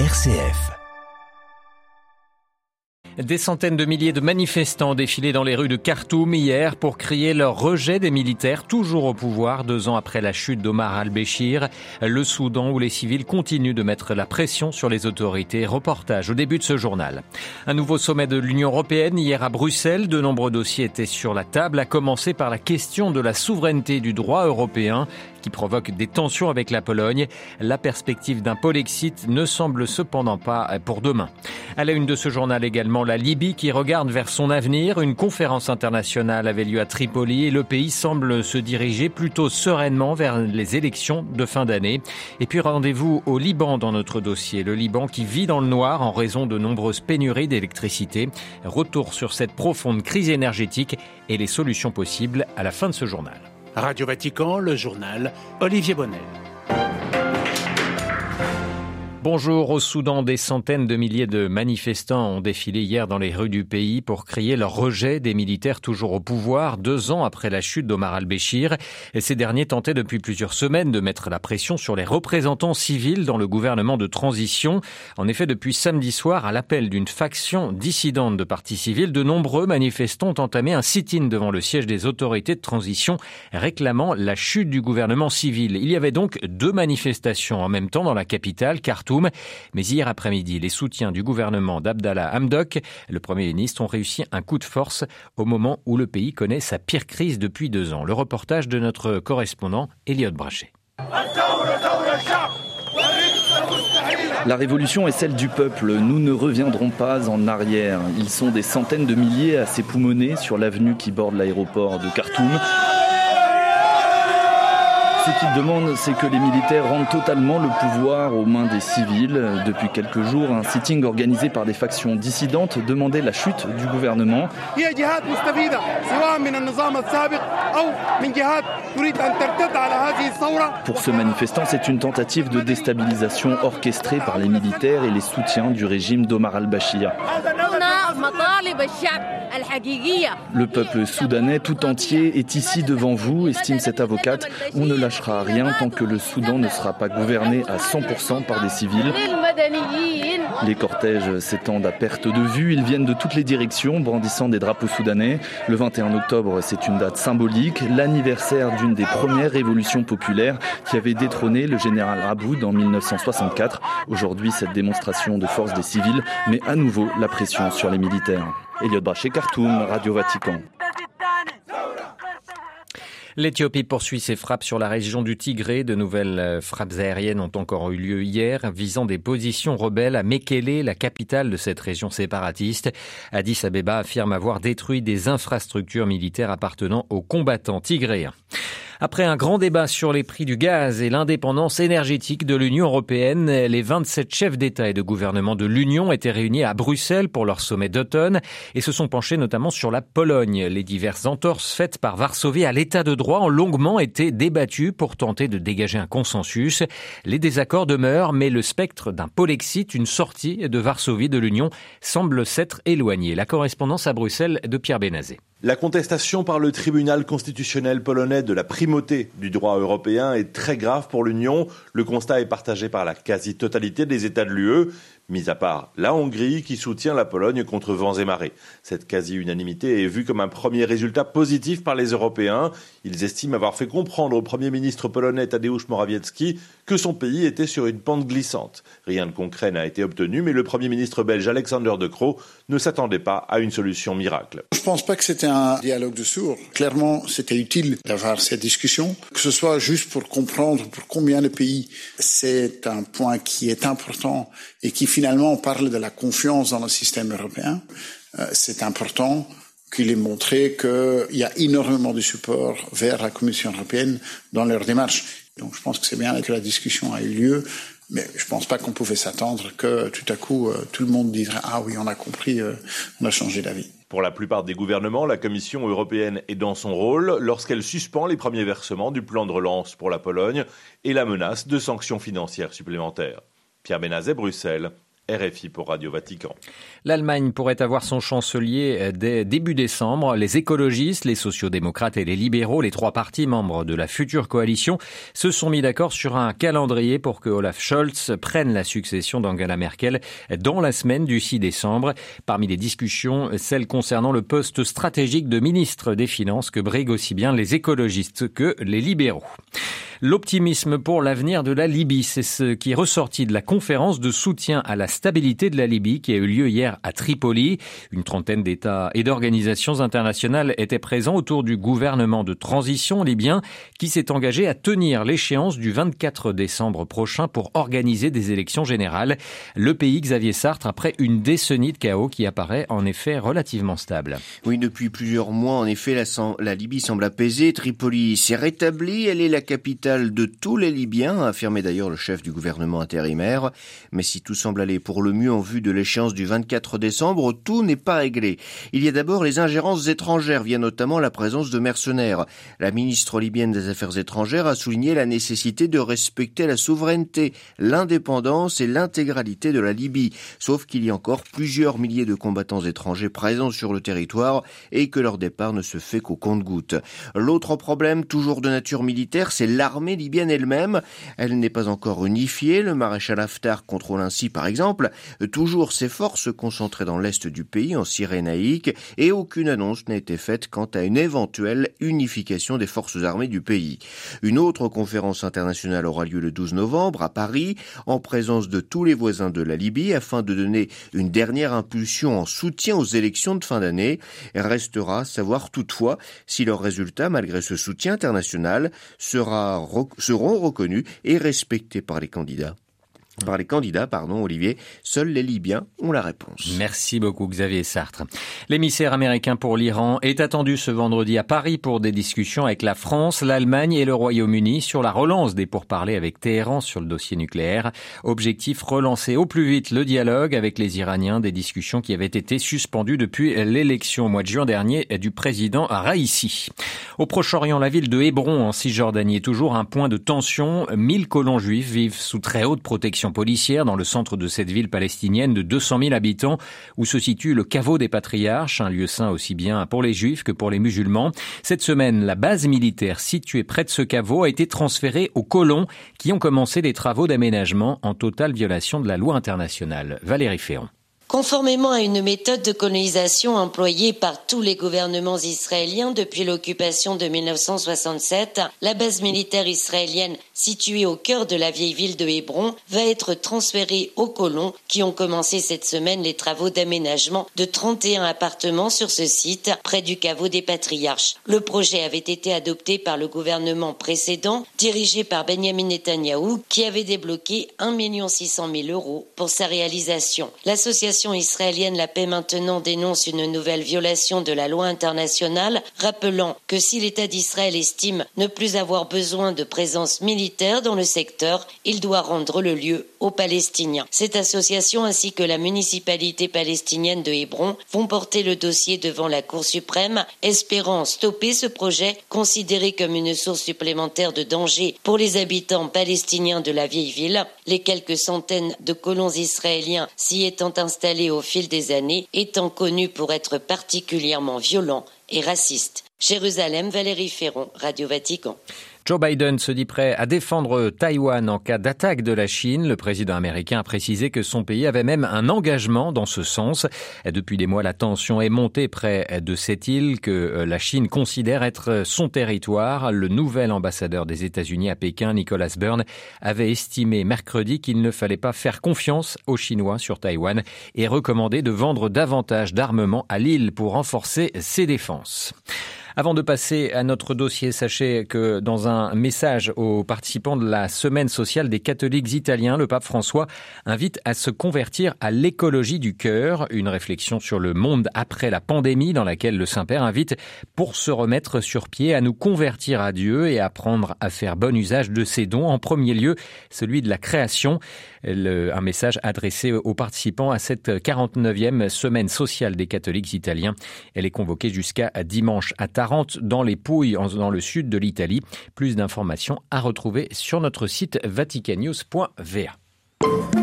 RCF. Des centaines de milliers de manifestants ont défilé dans les rues de Khartoum hier pour crier leur rejet des militaires toujours au pouvoir deux ans après la chute d'Omar al-Béchir. Le Soudan où les civils continuent de mettre la pression sur les autorités. Reportage au début de ce journal. Un nouveau sommet de l'Union européenne hier à Bruxelles. De nombreux dossiers étaient sur la table, à commencer par la question de la souveraineté du droit européen qui provoque des tensions avec la Pologne. La perspective d'un Polexit ne semble cependant pas pour demain. À la une de ce journal également, la Libye qui regarde vers son avenir. Une conférence internationale avait lieu à Tripoli et le pays semble se diriger plutôt sereinement vers les élections de fin d'année. Et puis rendez-vous au Liban dans notre dossier. Le Liban qui vit dans le noir en raison de nombreuses pénuries d'électricité. Retour sur cette profonde crise énergétique et les solutions possibles à la fin de ce journal. Radio Vatican, le journal, Olivier Bonnel. Bonjour au Soudan, des centaines de milliers de manifestants ont défilé hier dans les rues du pays pour crier leur rejet des militaires toujours au pouvoir deux ans après la chute d'Omar al-Béchir. Ces derniers tentaient depuis plusieurs semaines de mettre la pression sur les représentants civils dans le gouvernement de transition. En effet, depuis samedi soir, à l'appel d'une faction dissidente de partis civils, de nombreux manifestants ont entamé un sit-in devant le siège des autorités de transition réclamant la chute du gouvernement civil. Il y avait donc deux manifestations en même temps dans la capitale, Khartoum mais hier après-midi, les soutiens du gouvernement d'Abdallah Hamdok, le Premier ministre, ont réussi un coup de force au moment où le pays connaît sa pire crise depuis deux ans. Le reportage de notre correspondant, Elliot Brachet. La révolution est celle du peuple. Nous ne reviendrons pas en arrière. Ils sont des centaines de milliers à s'époumoner sur l'avenue qui borde l'aéroport de Khartoum. Ce qu'ils demandent, c'est que les militaires rendent totalement le pouvoir aux mains des civils. Depuis quelques jours, un sitting organisé par des factions dissidentes demandait la chute du gouvernement. Pour ce manifestant, c'est une tentative de déstabilisation orchestrée par les militaires et les soutiens du régime d'Omar al-Bashir. Le peuple soudanais tout entier est ici devant vous, estime cette avocate. On ne lâchera rien tant que le Soudan ne sera pas gouverné à 100% par des civils. Les cortèges s'étendent à perte de vue, ils viennent de toutes les directions, brandissant des drapeaux soudanais. Le 21 octobre, c'est une date symbolique, l'anniversaire d'une des premières révolutions populaires qui avait détrôné le général Raboud en 1964. Aujourd'hui, cette démonstration de force des civils met à nouveau la pression sur les militaires. Brachet, Khartoum, Radio Vatican. L'Éthiopie poursuit ses frappes sur la région du Tigré. De nouvelles euh, frappes aériennes ont encore eu lieu hier, visant des positions rebelles à Mekele, la capitale de cette région séparatiste. Addis Abeba affirme avoir détruit des infrastructures militaires appartenant aux combattants tigréens. Après un grand débat sur les prix du gaz et l'indépendance énergétique de l'Union européenne, les 27 chefs d'État et de gouvernement de l'Union étaient réunis à Bruxelles pour leur sommet d'automne et se sont penchés notamment sur la Pologne. Les diverses entorses faites par Varsovie à l'état de droit ont longuement été débattues pour tenter de dégager un consensus. Les désaccords demeurent, mais le spectre d'un Polexit, une sortie de Varsovie de l'Union, semble s'être éloigné. La correspondance à Bruxelles de Pierre Bénazé. La contestation par le tribunal constitutionnel polonais de la primauté du droit européen est très grave pour l'Union. Le constat est partagé par la quasi-totalité des États de l'UE mis à part la Hongrie qui soutient la Pologne contre vents et marées. Cette quasi-unanimité est vue comme un premier résultat positif par les Européens. Ils estiment avoir fait comprendre au Premier ministre polonais Tadeusz Morawiecki que son pays était sur une pente glissante. Rien de concret n'a été obtenu, mais le Premier ministre belge Alexander De Croo ne s'attendait pas à une solution miracle. Je ne pense pas que c'était un dialogue de sourds. Clairement, c'était utile d'avoir cette discussion, que ce soit juste pour comprendre pour combien de pays c'est un point qui est important et qui finalement on parle de la confiance dans le système européen. Euh, c'est important qu'il ait montré qu'il y a énormément de support vers la Commission européenne dans leur démarche. Donc je pense que c'est bien que la discussion a eu lieu, mais je ne pense pas qu'on pouvait s'attendre que tout à coup euh, tout le monde dirait ah oui on a compris, euh, on a changé d'avis. Pour la plupart des gouvernements, la Commission européenne est dans son rôle lorsqu'elle suspend les premiers versements du plan de relance pour la Pologne et la menace de sanctions financières supplémentaires. Pierre Benazet, Bruxelles. RFI pour Radio Vatican. L'Allemagne pourrait avoir son chancelier euh, dès début décembre. Les écologistes, les sociodémocrates et les libéraux, les trois partis membres de la future coalition, se sont mis d'accord sur un calendrier pour que Olaf Scholz prenne la succession d'Angela Merkel dans la semaine du 6 décembre. Parmi les discussions, celle concernant le poste stratégique de ministre des Finances que briguent aussi bien les écologistes que les libéraux. L'optimisme pour l'avenir de la Libye, c'est ce qui est ressorti de la conférence de soutien à la stabilité de la Libye qui a eu lieu hier à Tripoli. Une trentaine d'États et d'organisations internationales étaient présents autour du gouvernement de transition libyen qui s'est engagé à tenir l'échéance du 24 décembre prochain pour organiser des élections générales. Le pays Xavier Sartre après une décennie de chaos qui apparaît en effet relativement stable. Oui, depuis plusieurs mois, en effet, la, Libye semble apaisée. Tripoli s'est rétablie. Elle est la capitale de tous les Libyens, a affirmé d'ailleurs le chef du gouvernement intérimaire. Mais si tout semble aller pour le mieux en vue de l'échéance du 24 décembre, tout n'est pas réglé. Il y a d'abord les ingérences étrangères via notamment la présence de mercenaires. La ministre libyenne des Affaires étrangères a souligné la nécessité de respecter la souveraineté, l'indépendance et l'intégralité de la Libye, sauf qu'il y a encore plusieurs milliers de combattants étrangers présents sur le territoire et que leur départ ne se fait qu'au compte-gouttes. L'autre problème, toujours de nature militaire, c'est l'armée l'armée libyenne elle-même. Elle, n'est pas encore unifiée. Le maréchal Haftar contrôle ainsi, par exemple, toujours ses forces concentrées dans l'est du pays, en Cyrénaïque, et aucune annonce n'a été faite quant à une éventuelle unification des forces armées du pays. Une autre conférence internationale aura lieu le 12 novembre à Paris, en présence de tous les voisins de la Libye, afin de donner une dernière impulsion en soutien aux élections de fin d'année. Restera à savoir toutefois si leur résultat, malgré ce soutien international, sera seront reconnus et respectés par les candidats par les candidats, pardon, Olivier. Seuls les Libyens ont la réponse. Merci beaucoup, Xavier Sartre. L'émissaire américain pour l'Iran est attendu ce vendredi à Paris pour des discussions avec la France, l'Allemagne et le Royaume-Uni sur la relance des pourparlers avec Téhéran sur le dossier nucléaire. Objectif relancer au plus vite le dialogue avec les Iraniens, des discussions qui avaient été suspendues depuis l'élection au mois de juin dernier du président Raisi. Au Proche-Orient, la ville de Hébron en Cisjordanie est toujours un point de tension. 1000 colons juifs vivent sous très haute protection policière dans le centre de cette ville palestinienne de 200 000 habitants où se situe le caveau des patriarches, un lieu saint aussi bien pour les juifs que pour les musulmans. Cette semaine, la base militaire située près de ce caveau a été transférée aux colons qui ont commencé des travaux d'aménagement en totale violation de la loi internationale. Valérie Féon. Conformément à une méthode de colonisation employée par tous les gouvernements israéliens depuis l'occupation de 1967, la base militaire israélienne située au cœur de la vieille ville de Hébron va être transférée aux colons qui ont commencé cette semaine les travaux d'aménagement de 31 appartements sur ce site près du caveau des patriarches. Le projet avait été adopté par le gouvernement précédent dirigé par Benjamin Netanyahou qui avait débloqué 1 600 000 euros pour sa réalisation. Israélienne La Paix Maintenant dénonce une nouvelle violation de la loi internationale, rappelant que si l'État d'Israël estime ne plus avoir besoin de présence militaire dans le secteur, il doit rendre le lieu aux Palestiniens. Cette association ainsi que la municipalité palestinienne de Hébron vont porter le dossier devant la Cour suprême, espérant stopper ce projet considéré comme une source supplémentaire de danger pour les habitants palestiniens de la vieille ville. Les quelques centaines de colons israéliens s'y étant installés au fil des années, étant connu pour être particulièrement violent et raciste. Jérusalem, Valérie Ferron, Radio Vatican. Joe Biden se dit prêt à défendre Taïwan en cas d'attaque de la Chine. Le président américain a précisé que son pays avait même un engagement dans ce sens. Depuis des mois, la tension est montée près de cette île que euh, la Chine considère être son territoire. Le nouvel ambassadeur des États-Unis à Pékin, Nicholas Byrne, avait estimé mercredi qu'il ne fallait pas faire confiance aux Chinois sur Taïwan et recommandé de vendre davantage d'armements à l'île pour renforcer ses défenses. Avant de passer à notre dossier, sachez que dans un message aux participants de la semaine sociale des catholiques italiens, le pape François invite à se convertir à l'écologie du cœur, une réflexion sur le monde après la pandémie dans laquelle le Saint-Père invite pour se remettre sur pied à nous convertir à Dieu et apprendre à faire bon usage de ses dons, en premier lieu celui de la création. Un message adressé aux participants à cette 49e semaine sociale des catholiques italiens. Elle est convoquée jusqu'à dimanche à dans les Pouilles, dans le sud de l'Italie. Plus d'informations à retrouver sur notre site vaticanews.va.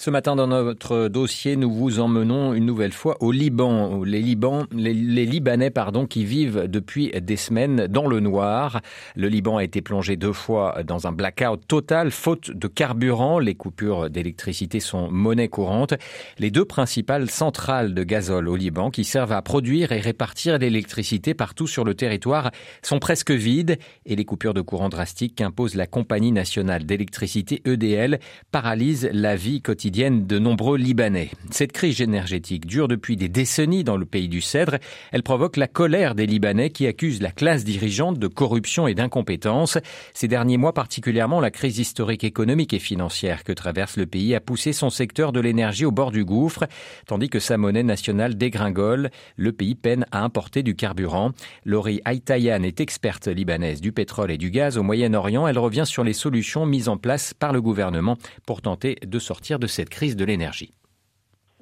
Ce matin, dans notre dossier, nous vous emmenons une nouvelle fois au Liban. Les, les, Libanais pardon, qui vivent depuis des semaines dans le noir. Le Liban a été plongé deux fois dans un blackout total, faute de carburant. Les coupures d'électricité sont monnaie courante. Les deux principales centrales de gazole au Liban, qui servent à produire et répartir l'électricité partout sur le territoire, sont presque vides. Et les coupures de courant drastiques qu'impose la Compagnie nationale d'électricité EDL paralysent la vie quotidienne de nombreux Libanais. Cette crise énergétique dure depuis des décennies dans le pays du Cèdre. Elle provoque la colère des Libanais qui accusent la classe dirigeante de corruption et d'incompétence. Ces derniers mois particulièrement, la crise historique économique et financière que traverse le pays a poussé son secteur de l'énergie au bord du gouffre, tandis que sa monnaie nationale dégringole. Le pays peine à importer du carburant. Laurie Aitayan est experte libanaise du pétrole et du gaz au Moyen-Orient. Elle revient sur les solutions mises en place par le gouvernement pour tenter de sortir de cette cette crise de l'énergie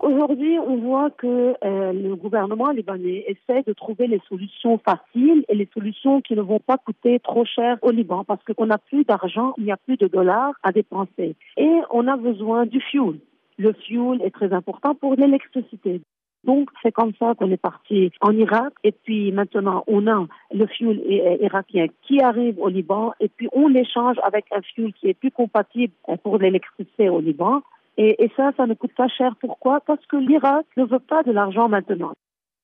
Aujourd'hui, on voit que euh, le gouvernement libanais essaie de trouver les solutions faciles et les solutions qui ne vont pas coûter trop cher au Liban parce qu'on n'a plus d'argent, il n'y a plus de dollars à dépenser. Et on a besoin du fuel. Le fuel est très important pour l'électricité. Donc, c'est comme ça qu'on est parti en Irak. Et puis, maintenant, on a le fuel irakien qui arrive au Liban. Et puis, on l'échange avec un fuel qui est plus compatible pour l'électricité au Liban. Et, ça, ça ne coûte pas cher. Pourquoi? Parce que l'Irak ne veut pas de l'argent maintenant.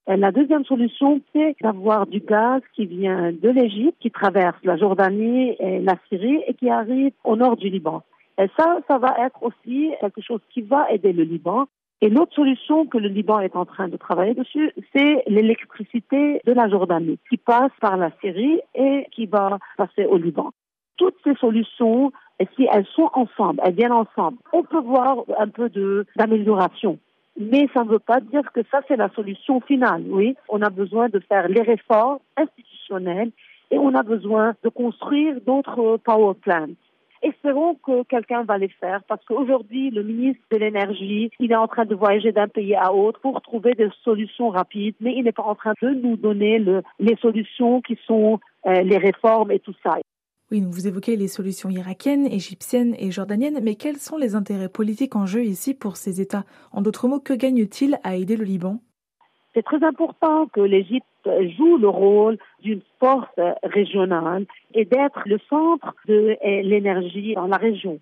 Et la deuxième solution, c'est d'avoir du gaz qui vient de l'Égypte, qui traverse la Jordanie et la Syrie et qui arrive au nord du Liban. Et ça, ça va être aussi quelque chose qui va aider le Liban. Et l'autre solution que le Liban est en train de travailler dessus, c'est l'électricité de la Jordanie qui passe par la Syrie et qui va passer au Liban. Toutes ces solutions si elles sont ensemble, elles viennent ensemble, on peut voir un peu d'amélioration. Mais ça ne veut pas dire que ça, c'est la solution finale. Oui, on a besoin de faire les réformes institutionnelles et on a besoin de construire d'autres power plants. Espérons que quelqu'un va les faire parce qu'aujourd'hui, le ministre de l'Énergie, il est en train de voyager d'un pays à l'autre pour trouver des solutions rapides, mais il n'est pas en train de nous donner le, les solutions qui sont euh, les réformes et tout ça. Oui, vous évoquez les solutions irakiennes, égyptiennes et jordaniennes, mais quels sont les intérêts politiques en jeu ici pour ces États? En d'autres mots, que gagne-t-il à aider le Liban? C'est très important que l'Égypte joue le rôle d'une force régionale et d'être le centre de l'énergie dans la région.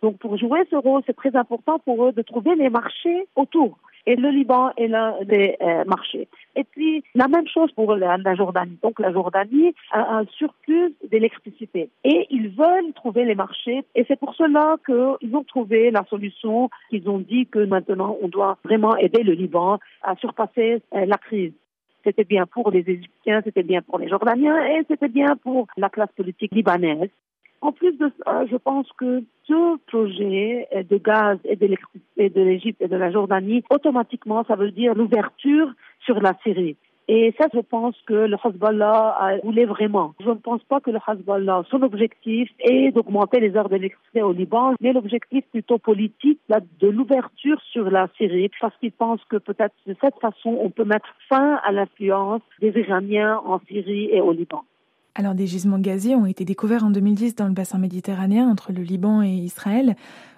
Donc pour jouer ce rôle, c'est très important pour eux de trouver les marchés autour. Et le Liban est l'un des euh, marchés. Et puis, la même chose pour la, Jordanie. Donc, la Jordanie a un surplus d'électricité. Et ils veulent trouver les marchés. Et c'est pour cela qu'ils ont trouvé la solution. Ils ont dit que maintenant, on doit vraiment aider le Liban à surpasser euh, la crise. C'était bien pour les Égyptiens, c'était bien pour les Jordaniens et c'était bien pour la classe politique libanaise. En plus de ça, je pense que ce projet de gaz et d'électricité de l'Égypte et de la Jordanie, automatiquement, ça veut dire l'ouverture sur la Syrie. Et ça, je pense que le Hezbollah voulait vraiment. Je ne pense pas que le Hezbollah, son objectif est d'augmenter les heures d'électricité au Liban, mais l'objectif plutôt politique de l'ouverture sur la Syrie, parce qu'il pense que peut-être de cette façon, on peut mettre fin à l'influence des Iraniens en Syrie et au Liban. Alors des gisements gaziers ont été découverts en 2010 dans le bassin méditerranéen entre le Liban et Israël.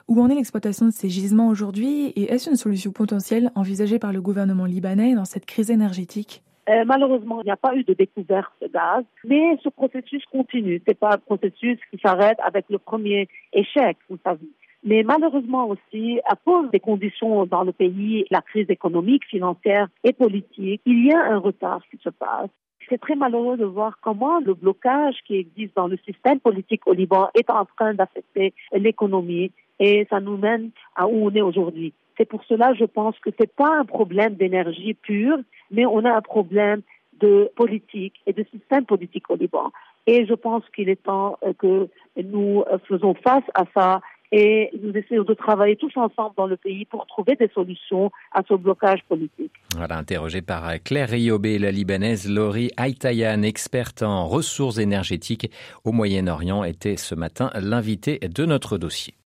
Où en est l'exploitation de ces gisements aujourd'hui et est-ce une solution potentielle envisagée par le gouvernement libanais dans cette crise énergétique? Euh, malheureusement, il n'y a pas eu de découverte de gaz, mais ce processus continue. C'est pas un processus qui s'arrête avec le premier échec, vous savez. Mais malheureusement aussi, à cause des conditions dans le pays, la crise économique, financière et politique, il y a un retard qui se passe. C'est très malheureux de voir comment le blocage qui existe dans le système politique au Liban est en train d'affecter l'économie et ça nous mène à où on est aujourd'hui. C'est pour cela, je pense que c'est pas un problème d'énergie pure, mais on a un problème de politique et de système politique au Liban. Et je pense qu'il est temps que nous faisons face à ça et nous essayons de travailler tous ensemble dans le pays pour trouver des solutions à ce blocage politique. Voilà, interrogée par Claire Riobé, la Libanaise Laurie Aitayan, experte en ressources énergétiques au Moyen-Orient, était ce matin l'invitée de notre dossier.